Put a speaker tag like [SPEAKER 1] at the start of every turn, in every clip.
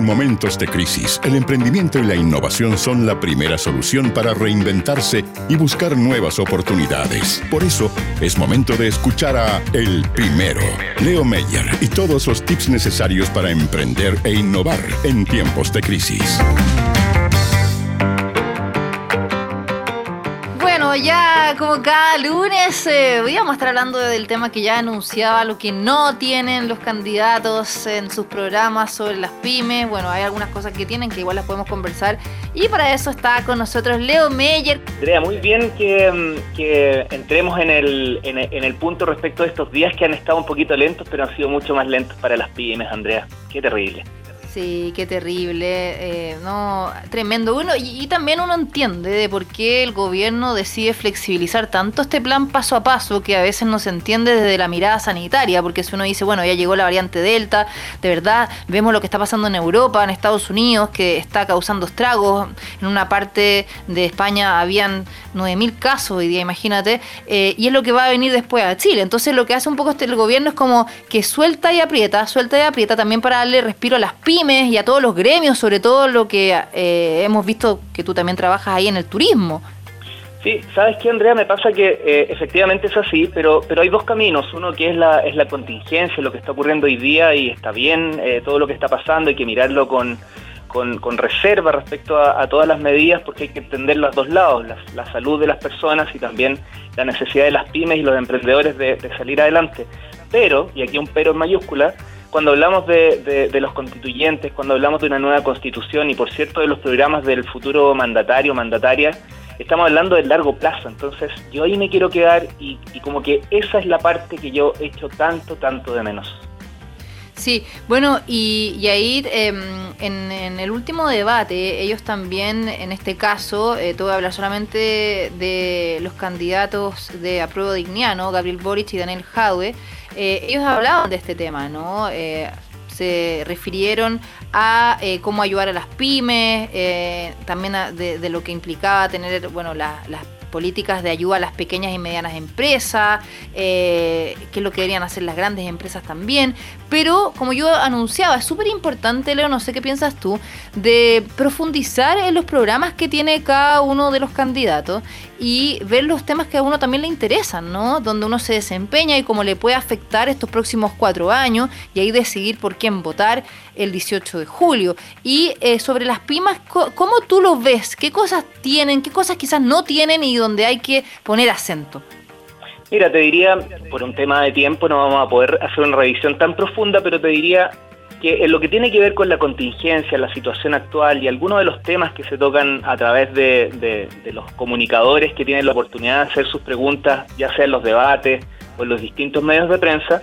[SPEAKER 1] En momentos de crisis, el emprendimiento y la innovación son la primera solución para reinventarse y buscar nuevas oportunidades. Por eso, es momento de escuchar a El Primero, Leo Meyer, y todos los tips necesarios para emprender e innovar en tiempos de crisis.
[SPEAKER 2] Ya como cada lunes eh, voy a estar hablando del tema que ya anunciaba, lo que no tienen los candidatos en sus programas sobre las pymes. Bueno, hay algunas cosas que tienen que igual las podemos conversar. Y para eso está con nosotros Leo Meyer.
[SPEAKER 3] Andrea, muy bien que, mm, entremos en el, en el punto respecto de estos días que han estado un poquito lentos, pero han sido mucho más lentos para las pymes, Andrea. Qué terrible.
[SPEAKER 2] Sí, qué terrible, eh, no, tremendo. Uno, y, también uno entiende de por qué el gobierno decide flexibilizar tanto este plan paso a paso que a veces no se entiende desde la mirada sanitaria, porque si uno dice, bueno, ya llegó la variante Delta, de verdad, vemos lo que está pasando en Europa, en Estados Unidos, que está causando estragos. En una parte de España habían 9.000 casos hoy día, imagínate, eh, y es lo que va a venir después a Chile. Entonces lo que hace un poco este, el gobierno es como que suelta y aprieta, suelta y aprieta también para darle respiro a las pymes y a todos los gremios, sobre todo lo que eh, hemos visto que tú también trabajas ahí en el turismo.
[SPEAKER 3] Sí, sabes qué, Andrea, me pasa que eh, efectivamente es así, pero pero hay dos caminos. Uno que es la es la contingencia, lo que está ocurriendo hoy día y está bien eh, todo lo que está pasando, hay que mirarlo con, con, reserva respecto a, todas las medidas porque hay que entender los dos lados, la, salud de las personas y también la necesidad de las pymes y los emprendedores de, de salir adelante. Pero, y aquí un pero en mayúscula, cuando hablamos de, los constituyentes, cuando hablamos de una nueva constitución y por cierto de los programas del futuro mandatario, mandataria, estamos hablando del largo plazo. Entonces yo ahí me quiero quedar y, como que esa es la parte que yo he hecho tanto, tanto de menos.
[SPEAKER 2] Sí, bueno, y, ahí em, en, el último debate, ellos también, en este caso, eh, hablar solamente de los candidatos de apruebo digniano, Gabriel Boric y Daniel Jaue, eh, ellos hablaban de este tema, ¿no? Eh, se refirieron a eh, cómo ayudar a las pymes, también de, lo que implicaba tener, bueno, las políticas de ayuda a las pequeñas y medianas empresas, que es lo que deberían hacer las grandes empresas también. Pero como yo anunciaba, es súper importante, Leo, no sé qué piensas tú, de profundizar en los programas que tiene cada uno de los candidatos y ver los temas que a uno también le interesan, ¿no? Donde uno se desempeña y cómo le puede afectar estos próximos cuatro años y ahí decidir por quién votar el 18 de julio. Y eh, sobre las pymes, ¿cómo tú lo ves? ¿Qué cosas tienen? ¿Qué cosas quizás no tienen y donde hay que poner acento?
[SPEAKER 3] Mira, te diría, por un tema de tiempo no vamos a poder hacer una revisión tan profunda, pero te diría que en lo que tiene que ver con la contingencia, la situación actual y algunos de los temas que se tocan a través de, de, los comunicadores que tienen la oportunidad de hacer sus preguntas, ya sea en los debates o en los distintos medios de prensa,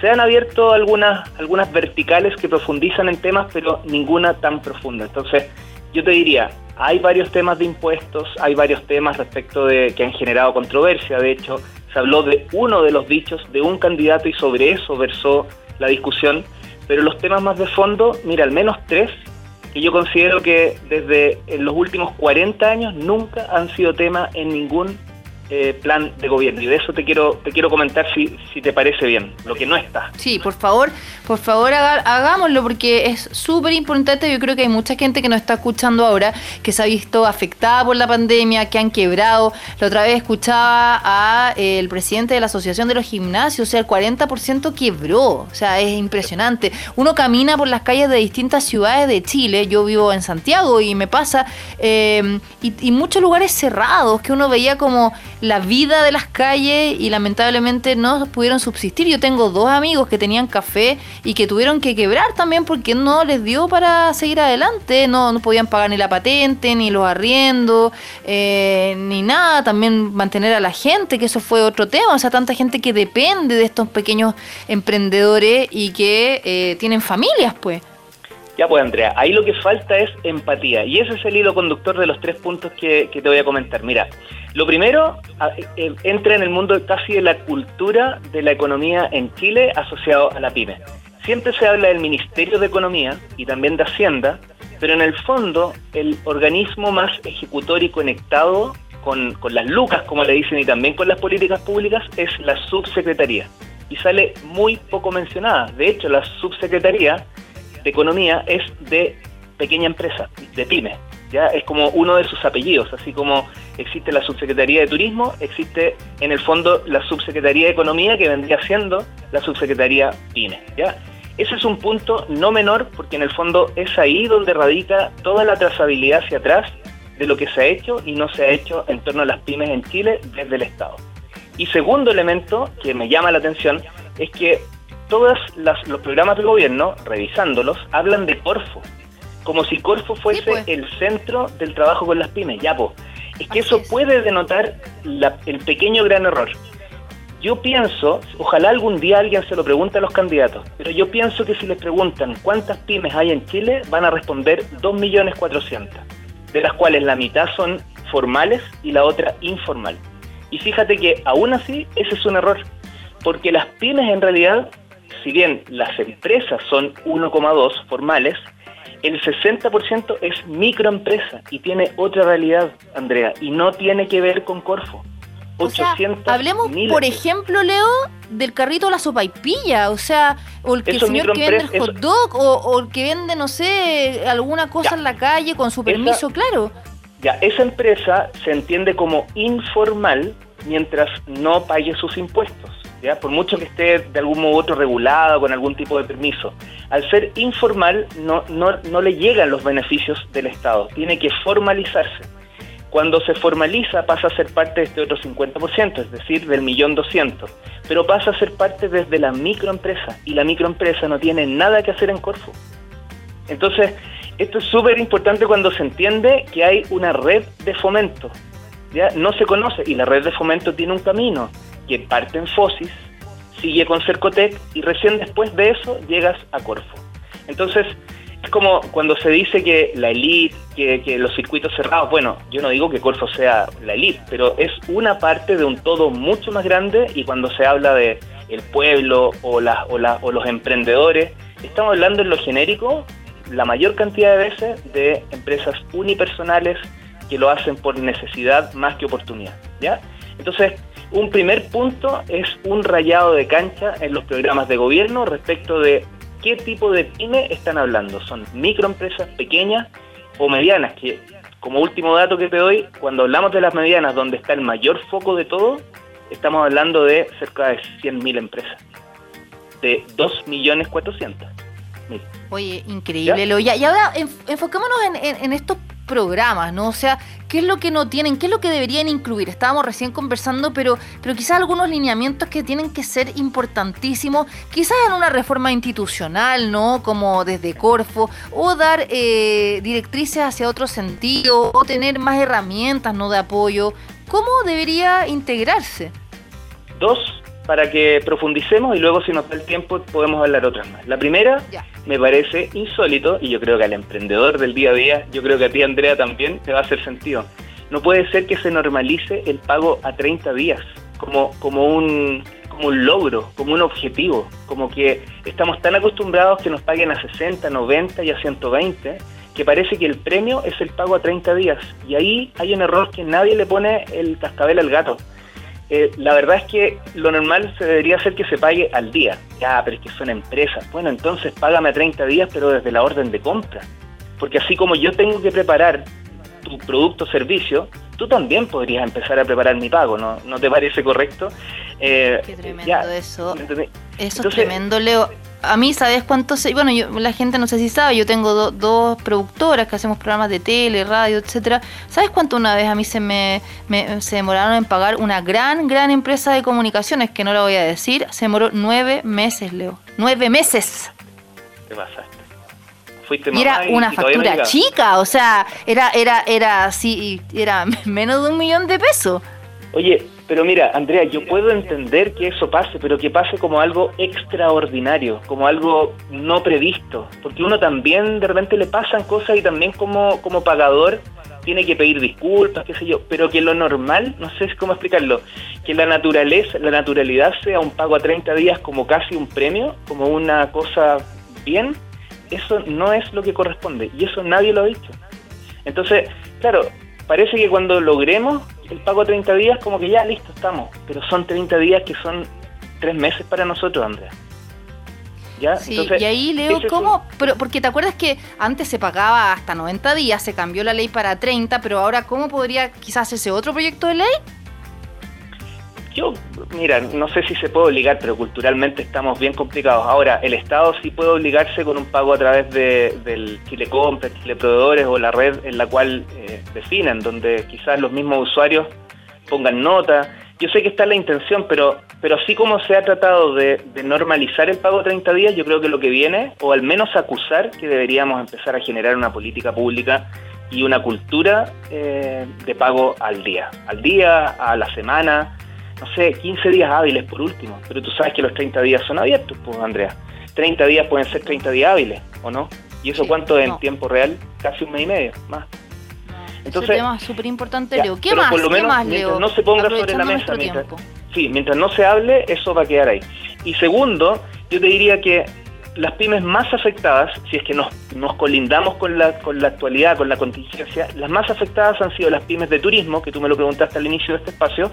[SPEAKER 3] se han abierto algunas, algunas verticales que profundizan en temas, pero ninguna tan profunda. Entonces, yo te diría, hay varios temas de impuestos, hay varios temas respecto de que han generado controversia. De hecho, se habló de uno de los dichos de un candidato y sobre eso versó la discusión. Pero los temas más de fondo, mira, al menos tres, que yo considero que desde los últimos 40 años nunca han sido tema en ningún eh, plan de gobierno. Y de eso te quiero te quiero comentar si, si te parece bien lo que no está.
[SPEAKER 2] Sí por favor por favor hagámoslo porque es súper importante. Yo creo que hay mucha gente que nos está escuchando ahora que se ha visto afectada por la pandemia que han quebrado. La otra vez escuchaba a eh, el presidente de la asociación de los gimnasios o sea el 40% quebró. O sea es impresionante. Uno camina por las calles de distintas ciudades de Chile. Yo vivo en Santiago y me pasa eh, y, y muchos lugares cerrados que uno veía como la vida de las calles y lamentablemente no pudieron subsistir. Yo tengo dos amigos que tenían café y que tuvieron que quebrar también porque no les dio para seguir adelante, no, no podían pagar ni la patente, ni los arriendos, eh, ni nada, también mantener a la gente, que eso fue otro tema, o sea, tanta gente que depende de estos pequeños emprendedores y que eh, tienen familias, pues.
[SPEAKER 3] Ya pues Andrea, ahí lo que falta es empatía y ese es el hilo conductor de los tres puntos que, que te voy a comentar. Mira, lo primero eh, entra en el mundo casi de la cultura de la economía en Chile asociado a la pyme. Siempre se habla del Ministerio de Economía y también de Hacienda, pero en el fondo el organismo más ejecutor y conectado con, con las lucas, como le dicen, y también con las políticas públicas es la subsecretaría. Y sale muy poco mencionada. De hecho, la subsecretaría de economía es de pequeña empresa, de pyme. Ya es como uno de sus apellidos, así como existe la subsecretaría de turismo, existe en el fondo la subsecretaría de economía que vendría siendo la subsecretaría pyme. ¿ya? Ese es un punto no menor porque en el fondo es ahí donde radica toda la trazabilidad hacia atrás de lo que se ha hecho y no se ha hecho en torno a las pymes en Chile desde el Estado. Y segundo elemento que me llama la atención es que todos los programas de gobierno, revisándolos, hablan de Corfo, como si Corfo fuese pues. el centro del trabajo con las pymes. Ya, pues, es que eso puede denotar el pequeño gran error. Yo pienso, ojalá algún día alguien se lo pregunte a los candidatos, pero yo pienso que si les preguntan cuántas pymes hay en Chile, van a responder 2.400.000, de las cuales la mitad son formales y la otra informal. Y fíjate que aún así ese es un error, porque las pymes en realidad, si bien las empresas son 1,2 formales, el 60% es microempresa y tiene otra realidad, Andrea, y no tiene que ver con Corfo.
[SPEAKER 2] O sea, hablemos, por ejemplo, Leo, del carrito de la sopaipilla, o sea, o el, que el señor que vende el hot dog, o, el que vende, no sé, alguna cosa en la calle con su permiso, claro.
[SPEAKER 3] Ya, esa empresa se entiende como informal mientras no pague sus impuestos, Por mucho que esté de algún modo otro regulado con algún tipo de permiso. Al ser informal no, no, no le llegan los beneficios del Estado, tiene que formalizarse. Cuando se formaliza pasa a ser parte de este otro 50%, es decir, del millón doscientos, pero pasa a ser parte desde la microempresa y la microempresa no tiene nada que hacer en Corfo. Entonces, esto es súper importante cuando se entiende que hay una red de fomento. No se conoce y la red de fomento tiene un camino que parte en FOSIS, sigue con Cercotec y recién después de eso llegas a Corfo. Entonces, es como cuando se dice que la elite, que, los circuitos cerrados, bueno, yo no digo que Corfo sea la elite, pero es una parte de un todo mucho más grande y cuando se habla de el pueblo o, o los emprendedores, estamos hablando en lo genérico la mayor cantidad de veces de empresas unipersonales que lo hacen por necesidad más que oportunidad, ¿ya? Entonces, un primer punto es un rayado de cancha en los programas de gobierno respecto de qué tipo de pyme están hablando. ¿Son microempresas pequeñas o medianas? Que como último dato que te doy, cuando hablamos de las medianas, donde está el mayor foco de todo, estamos hablando de cerca de 100.000 empresas, de 2.400.000.
[SPEAKER 2] Oye, increíble, lo Y ahora enfocémonos en estos programas, ¿no? O sea, ¿qué es lo que no tienen? ¿Qué es lo que deberían incluir? Estábamos recién conversando, pero, pero quizás algunos lineamientos que tienen que ser importantísimos, quizás en una reforma institucional, ¿no? Como desde Corfo, o dar eh, directrices hacia otro sentido, o tener más herramientas, ¿no? De apoyo. ¿Cómo debería integrarse?
[SPEAKER 3] Dos para que profundicemos y luego si nos da el tiempo podemos hablar otras más. La primera me parece insólito y yo creo que al emprendedor del día a día, yo creo que a ti Andrea también te va a hacer sentido. No puede ser que se normalice el pago a 30 días como, como, un, como un logro, como un objetivo, como que estamos tan acostumbrados que nos paguen a 60, 90 y a 120 que parece que el premio es el pago a 30 días. Y ahí hay un error que nadie le pone el cascabel al gato. Eh, la verdad es que lo normal se debería hacer que se pague al día. Ya, pero es que son empresas. Bueno, entonces págame a 30 días, pero desde la orden de compra. Porque así como yo tengo que preparar tu producto o servicio, tú también podrías empezar a preparar mi pago, ¿no? ¿No te parece correcto?
[SPEAKER 2] Eh, Qué tremendo eso. Eso es tremendo, Leo a mí, ¿sabes cuánto? Se, bueno, yo, la gente no sé si sabe, yo tengo dos productoras que hacemos programas de tele, radio, etcétera. ¿Sabes cuánto una vez a mí se me, se demoraron en pagar una gran, gran empresa de comunicaciones, que no la voy a decir? Se demoró nueve meses, Leo. ¡Nueve meses!
[SPEAKER 3] ¿Qué pasaste?
[SPEAKER 2] Fuiste y era una factura chica, o sea, era, era, era así, era menos de un millón de pesos.
[SPEAKER 3] Oye, pero mira, Andrea, yo puedo entender que eso pase, pero que pase como algo extraordinario, como algo no previsto, porque uno también de repente le pasan cosas y también como, como pagador tiene que pedir disculpas, qué sé yo, pero que lo normal, no sé cómo explicarlo, que la naturaleza, la naturalidad sea un pago a 30 días como casi un premio, como una cosa bien, eso no es lo que corresponde. Y eso nadie lo ha dicho. Entonces, claro, parece que cuando logremos el pago a 30 días, como que ya listo, estamos. Pero son 30 días que son tres meses para nosotros, Andrea.
[SPEAKER 2] ¿Ya? Sí, y ahí leo cómo, pero porque te acuerdas que antes se pagaba hasta 90 días, se cambió la ley para 30, pero ahora ¿cómo podría quizás ese otro proyecto de ley?
[SPEAKER 3] Yo, mira, no sé si se puede obligar, pero culturalmente estamos bien complicados. Ahora, el Estado sí puede obligarse con un pago a través de, del Chile Compra, o la red en la cual eh, donde quizás los mismos usuarios pongan nota. Yo sé que está la intención, pero, pero así como se ha tratado de, normalizar el pago 30 días, yo creo que lo que viene, o al menos acusar que deberíamos empezar a generar una política pública y una cultura eh, de pago al día, al día, a la semana, no sé, 15 días hábiles por último, pero tú sabes que los 30 días son abiertos, pues Andrea. 30 días pueden ser 30 días hábiles, ¿o no? ¿Y eso cuánto en tiempo real? Casi un mes y medio, más.
[SPEAKER 2] Entonces, Ese tema es súper importante, Leo. ¿Qué más? Por lo menos,
[SPEAKER 3] mientras no se ponga sobre la mesa, mientras, sí, mientras no se hable, eso va a quedar ahí. Y segundo, yo te diría que las pymes más afectadas, si es que nos, nos colindamos con la, con la actualidad, con la contingencia, las más afectadas han sido las pymes de turismo, que tú me lo preguntaste al inicio de este espacio,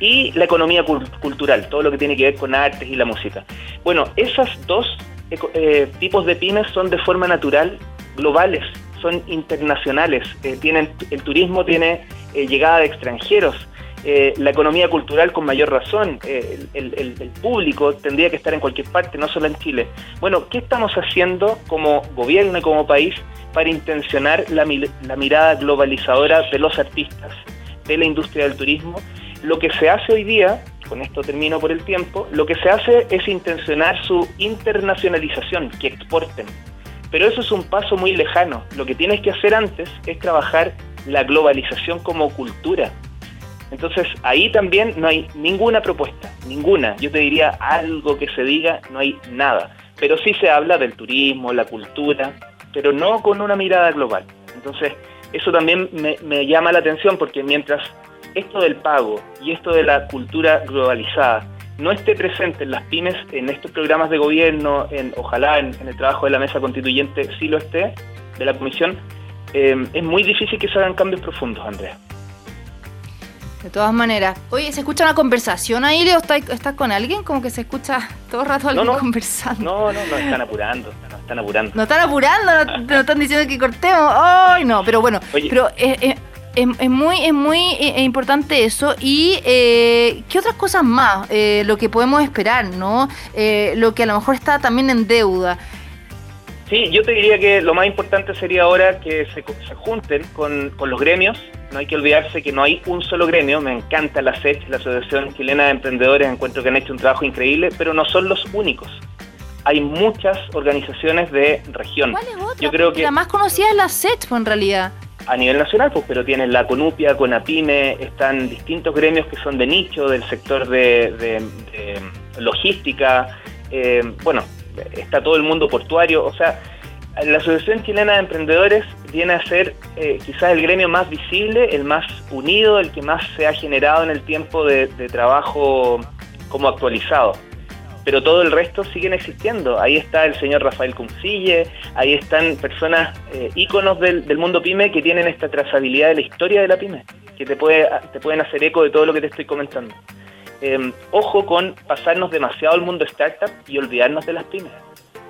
[SPEAKER 3] y la economía cultural, todo lo que tiene que ver con artes y la música. Bueno, esas dos eh, tipos de pymes son de forma natural globales, son internacionales, eh, tienen, el turismo tiene eh, llegada de extranjeros, la economía cultural con mayor razón, el, público tendría que estar en cualquier parte, no solo en Chile. Bueno, ¿qué estamos haciendo como gobierno y como país para intencionar la, la mirada globalizadora de los artistas, de la industria del turismo lo que se hace hoy día, con esto termino por el tiempo, lo que se hace es intencionar su internacionalización, que exporten. Pero eso es un paso muy lejano. Lo que tienes que hacer antes es trabajar la globalización como cultura. Entonces ahí también no hay ninguna propuesta, ninguna. Yo te diría algo que se diga, no hay nada. Pero sí se habla del turismo, la cultura, pero no con una mirada global. Entonces eso también me, me llama la atención porque mientras esto del pago y esto de la cultura globalizada no esté presente en las pymes, en estos programas de gobierno, en ojalá en, el trabajo de la mesa constituyente sí lo esté, de la comisión, eh, es muy difícil que se hagan cambios profundos, Andrea.
[SPEAKER 2] De todas maneras. Oye, ¿se escucha una conversación ahí, Leo? ¿Estás, con alguien? Como que se escucha todo el rato alguien conversando.
[SPEAKER 3] No, no, no, están apurando, no están apurando.
[SPEAKER 2] No están apurando, no, están diciendo que cortemos. ¡Ay, no! Pero bueno, pero eh, eh, es, muy, es muy eh, importante eso. ¿Y eh, qué otras cosas más? Eh, lo que podemos esperar, ¿no? lo que a lo mejor está también en deuda.
[SPEAKER 3] Sí, yo te diría que lo más importante sería ahora que se, se junten con, los gremios. No hay que olvidarse que no hay un solo gremio. Me encanta la SECH, la Asociación Chilena de Emprendedores. Encuentro que han hecho un trabajo increíble, pero no son los únicos hay muchas organizaciones de región.
[SPEAKER 2] ¿Cuál es otra? Yo creo que la más conocida es la SET, en realidad
[SPEAKER 3] a nivel nacional, pues, pero tienen la Conupia, Conapime, están distintos gremios que son de nicho, del sector de, logística, eh, bueno, está todo el mundo portuario, o sea, la Asociación Chilena de Emprendedores viene a ser eh, quizás el gremio más visible, el más unido, el que más se ha generado en el tiempo de trabajo como actualizado pero todo el resto siguen existiendo. Ahí está el señor Rafael Cuncille, ahí están personas, eh, íconos del, mundo pyme que tienen esta trazabilidad de la historia de la pyme, que te, puede, te pueden hacer eco de todo lo que te estoy comentando. Em, ojo con pasarnos demasiado al mundo startup y olvidarnos de las pymes,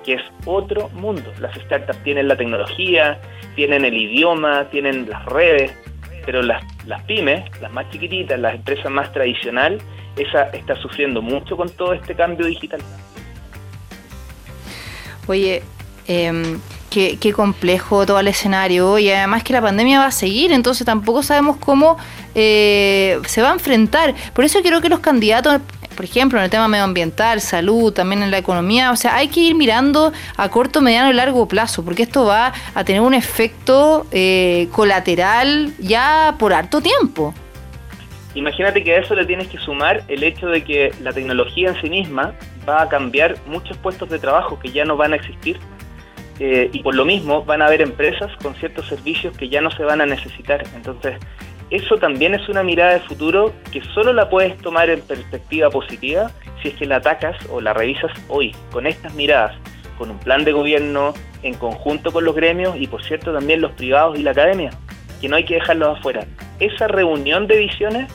[SPEAKER 3] que es otro mundo. Las startups tienen la tecnología, tienen el idioma, tienen las redes, pero las, las pymes, las más chiquititas, las empresas más tradicionales, esa está sufriendo mucho con todo este cambio digital.
[SPEAKER 2] Oye, eh, qué, complejo todo el escenario y además que la pandemia va a seguir, entonces tampoco sabemos cómo eh, se va a enfrentar. Por eso creo que los candidatos, por ejemplo, en el tema medioambiental, salud, también en la economía, o sea, hay que ir mirando a corto, mediano y largo plazo, porque esto va a tener un efecto eh, colateral ya por harto tiempo.
[SPEAKER 3] Imagínate que a eso le tienes que sumar el hecho de que la tecnología en sí misma va a cambiar muchos puestos de trabajo que ya no van a existir eh, y por lo mismo van a haber empresas con ciertos servicios que ya no se van a necesitar. Entonces, eso también es una mirada de futuro que solo la puedes tomar en perspectiva positiva si es que la atacas o la revisas hoy, con estas miradas, con un plan de gobierno en conjunto con los gremios y por cierto también los privados y la academia, que no hay que dejarlos afuera. Esa reunión de visiones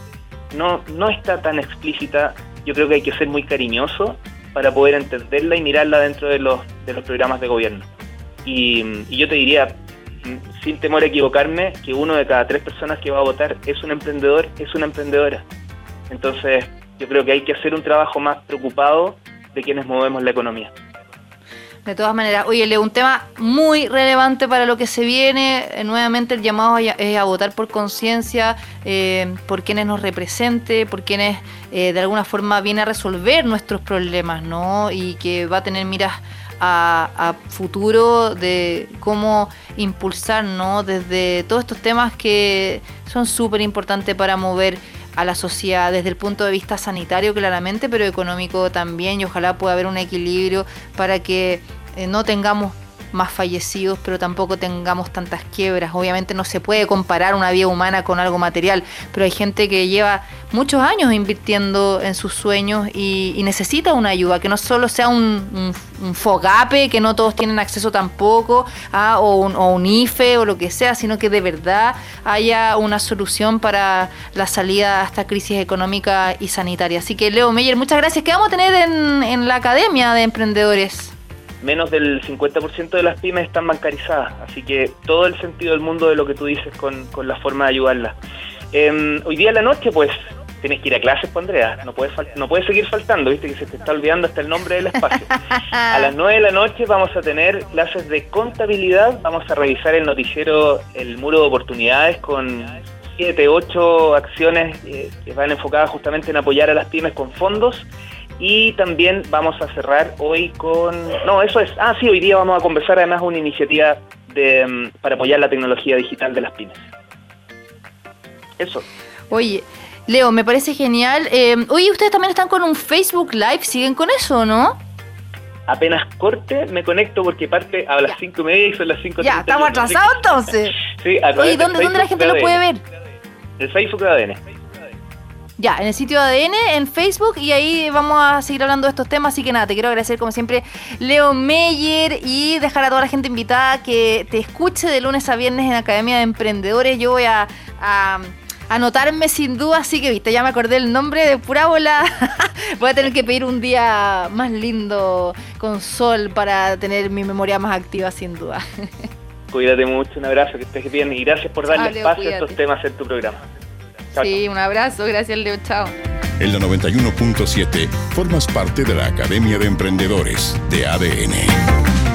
[SPEAKER 3] no, no está tan explícita. Yo creo que hay que ser muy cariñoso para poder entenderla y mirarla dentro de los, de los programas de gobierno. Y, y yo te diría, sin temor a equivocarme, que uno de cada tres personas que va a votar es un emprendedor, es una emprendedora. Entonces, yo creo que hay que hacer un trabajo más preocupado de quienes movemos la economía.
[SPEAKER 2] De todas maneras, oye, Leo, un tema muy relevante para lo que se viene. Eh, nuevamente el llamado es a votar por conciencia, eh, por quienes nos represente, por quienes eh, de alguna forma viene a resolver nuestros problemas, ¿no? Y que va a tener miras a, futuro de cómo impulsar, ¿no? Desde todos estos temas que son súper importantes para mover a la sociedad desde el punto de vista sanitario claramente, pero económico también y ojalá pueda haber un equilibrio para que eh, no tengamos más fallecidos, pero tampoco tengamos tantas quiebras. Obviamente no se puede comparar una vida humana con algo material, pero hay gente que lleva muchos años invirtiendo en sus sueños y, necesita una ayuda, que no solo sea un, fogape, que no todos tienen acceso tampoco, a, o, un, o, un, IFE o lo que sea, sino que de verdad haya una solución para la salida a esta crisis económica y sanitaria. Así que Leo Meyer, muchas gracias. ¿Qué vamos a tener en, en la Academia de Emprendedores?
[SPEAKER 3] Menos del 50% de las pymes están bancarizadas, así que todo el sentido del mundo de lo que tú dices con, la forma de ayudarlas. Em, hoy día en la noche, pues, tienes que ir a clases, pues, Andrea, no puedes, no puedes seguir faltando, viste que se te está olvidando hasta el nombre del espacio. A las 9 de la noche vamos a tener clases de contabilidad, vamos a revisar el noticiero El Muro de Oportunidades con 7, 8 acciones eh, que van enfocadas justamente en apoyar a las pymes con fondos y también vamos a cerrar hoy con... No, eso es... Ah, sí, hoy día vamos a conversar además una iniciativa de, mm, para apoyar la tecnología digital de las pymes. Eso.
[SPEAKER 2] Oye, Leo, me parece genial. Eh, oye, ustedes también están con un Facebook Live, ¿siguen con eso, no?
[SPEAKER 3] Apenas corte, me conecto porque parte a las cinco y media y son las cinco
[SPEAKER 2] Ya, estamos atrasados entonces.
[SPEAKER 3] sí,
[SPEAKER 2] Oye, ¿dónde, ¿dónde la gente lo puede ver?
[SPEAKER 3] El Facebook de ADN.
[SPEAKER 2] Ya, en el sitio de ADN, en Facebook, y ahí vamos a seguir hablando de estos temas. Así que nada, te quiero agradecer como siempre, Leo Meyer, y dejar a toda la gente invitada que te escuche de lunes a viernes en Academia de Emprendedores. Yo voy a, anotarme sin duda, así que viste, ya me acordé el nombre de pura bola. voy a tener que pedir un día más lindo con sol para tener mi memoria más activa, sin duda.
[SPEAKER 3] Cuídate mucho, un abrazo, que estés bien y gracias por darle espacio a estos temas en tu programa.
[SPEAKER 2] Sí, un abrazo, gracias Leo, chao.
[SPEAKER 1] En la 91.7 formas parte de la Academia de Emprendedores de ADN.